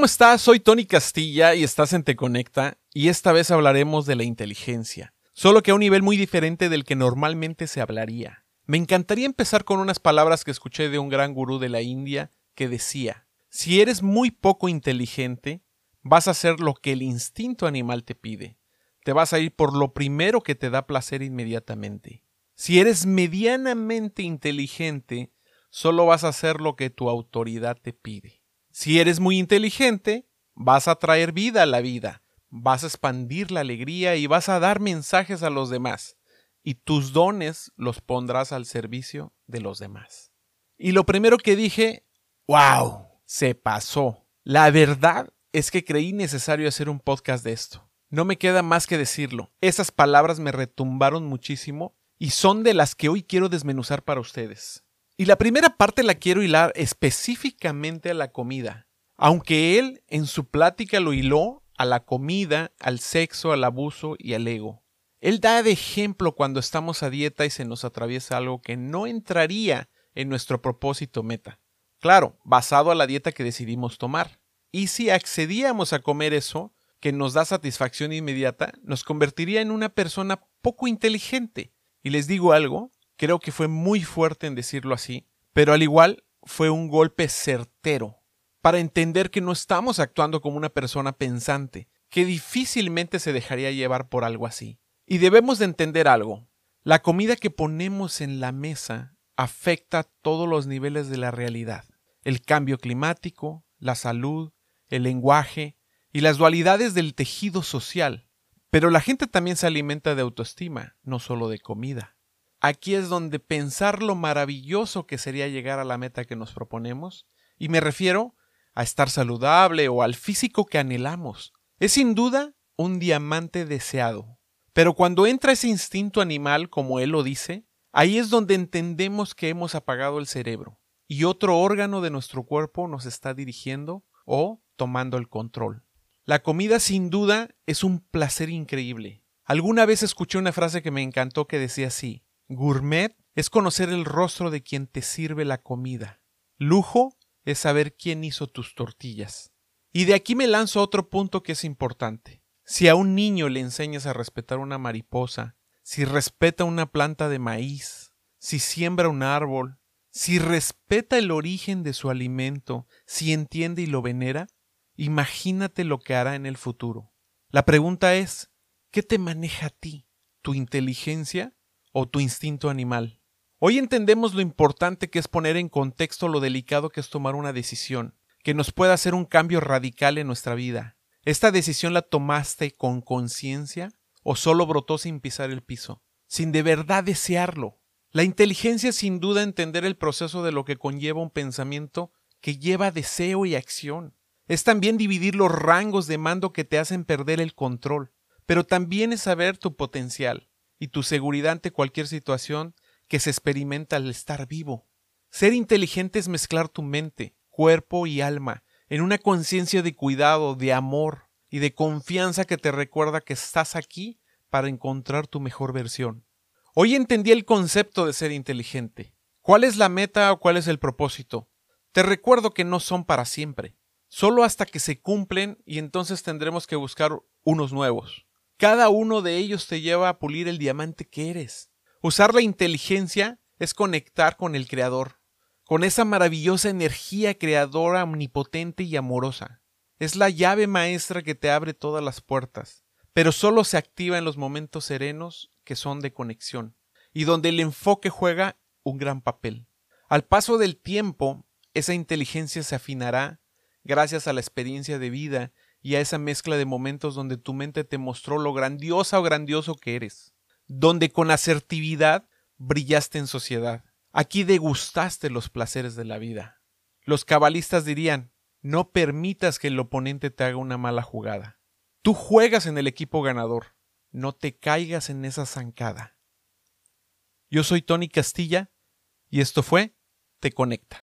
¿cómo estás? Soy Tony Castilla y estás en Te Conecta y esta vez hablaremos de la inteligencia, solo que a un nivel muy diferente del que normalmente se hablaría. Me encantaría empezar con unas palabras que escuché de un gran gurú de la India que decía, si eres muy poco inteligente, vas a hacer lo que el instinto animal te pide. Te vas a ir por lo primero que te da placer inmediatamente. Si eres medianamente inteligente, solo vas a hacer lo que tu autoridad te pide. Si eres muy inteligente, vas a traer vida a la vida, vas a expandir la alegría y vas a dar mensajes a los demás, y tus dones los pondrás al servicio de los demás. Y lo primero que dije, wow, se pasó. La verdad es que creí necesario hacer un podcast de esto. No me queda más que decirlo. Esas palabras me retumbaron muchísimo y son de las que hoy quiero desmenuzar para ustedes. Y la primera parte la quiero hilar específicamente a la comida, aunque él en su plática lo hiló a la comida, al sexo, al abuso y al ego. Él da de ejemplo cuando estamos a dieta y se nos atraviesa algo que no entraría en nuestro propósito meta. Claro, basado a la dieta que decidimos tomar. Y si accedíamos a comer eso, que nos da satisfacción inmediata, nos convertiría en una persona poco inteligente. Y les digo algo, Creo que fue muy fuerte en decirlo así, pero al igual fue un golpe certero para entender que no estamos actuando como una persona pensante, que difícilmente se dejaría llevar por algo así. Y debemos de entender algo. La comida que ponemos en la mesa afecta todos los niveles de la realidad. El cambio climático, la salud, el lenguaje y las dualidades del tejido social. Pero la gente también se alimenta de autoestima, no solo de comida. Aquí es donde pensar lo maravilloso que sería llegar a la meta que nos proponemos, y me refiero a estar saludable o al físico que anhelamos. Es sin duda un diamante deseado. Pero cuando entra ese instinto animal, como él lo dice, ahí es donde entendemos que hemos apagado el cerebro y otro órgano de nuestro cuerpo nos está dirigiendo o tomando el control. La comida sin duda es un placer increíble. Alguna vez escuché una frase que me encantó que decía así, Gourmet es conocer el rostro de quien te sirve la comida. Lujo es saber quién hizo tus tortillas. Y de aquí me lanzo a otro punto que es importante. Si a un niño le enseñas a respetar una mariposa, si respeta una planta de maíz, si siembra un árbol, si respeta el origen de su alimento, si entiende y lo venera, imagínate lo que hará en el futuro. La pregunta es, ¿qué te maneja a ti? ¿Tu inteligencia o tu instinto animal. Hoy entendemos lo importante que es poner en contexto lo delicado que es tomar una decisión, que nos puede hacer un cambio radical en nuestra vida. ¿Esta decisión la tomaste con conciencia o solo brotó sin pisar el piso, sin de verdad desearlo? La inteligencia es sin duda entender el proceso de lo que conlleva un pensamiento que lleva deseo y acción. Es también dividir los rangos de mando que te hacen perder el control, pero también es saber tu potencial y tu seguridad ante cualquier situación que se experimenta al estar vivo. Ser inteligente es mezclar tu mente, cuerpo y alma en una conciencia de cuidado, de amor y de confianza que te recuerda que estás aquí para encontrar tu mejor versión. Hoy entendí el concepto de ser inteligente. ¿Cuál es la meta o cuál es el propósito? Te recuerdo que no son para siempre, solo hasta que se cumplen y entonces tendremos que buscar unos nuevos. Cada uno de ellos te lleva a pulir el diamante que eres. Usar la inteligencia es conectar con el Creador, con esa maravillosa energía creadora omnipotente y amorosa. Es la llave maestra que te abre todas las puertas, pero solo se activa en los momentos serenos que son de conexión, y donde el enfoque juega un gran papel. Al paso del tiempo, esa inteligencia se afinará gracias a la experiencia de vida y a esa mezcla de momentos donde tu mente te mostró lo grandiosa o grandioso que eres, donde con asertividad brillaste en sociedad. Aquí degustaste los placeres de la vida. Los cabalistas dirían, no permitas que el oponente te haga una mala jugada. Tú juegas en el equipo ganador, no te caigas en esa zancada. Yo soy Tony Castilla y esto fue Te Conecta.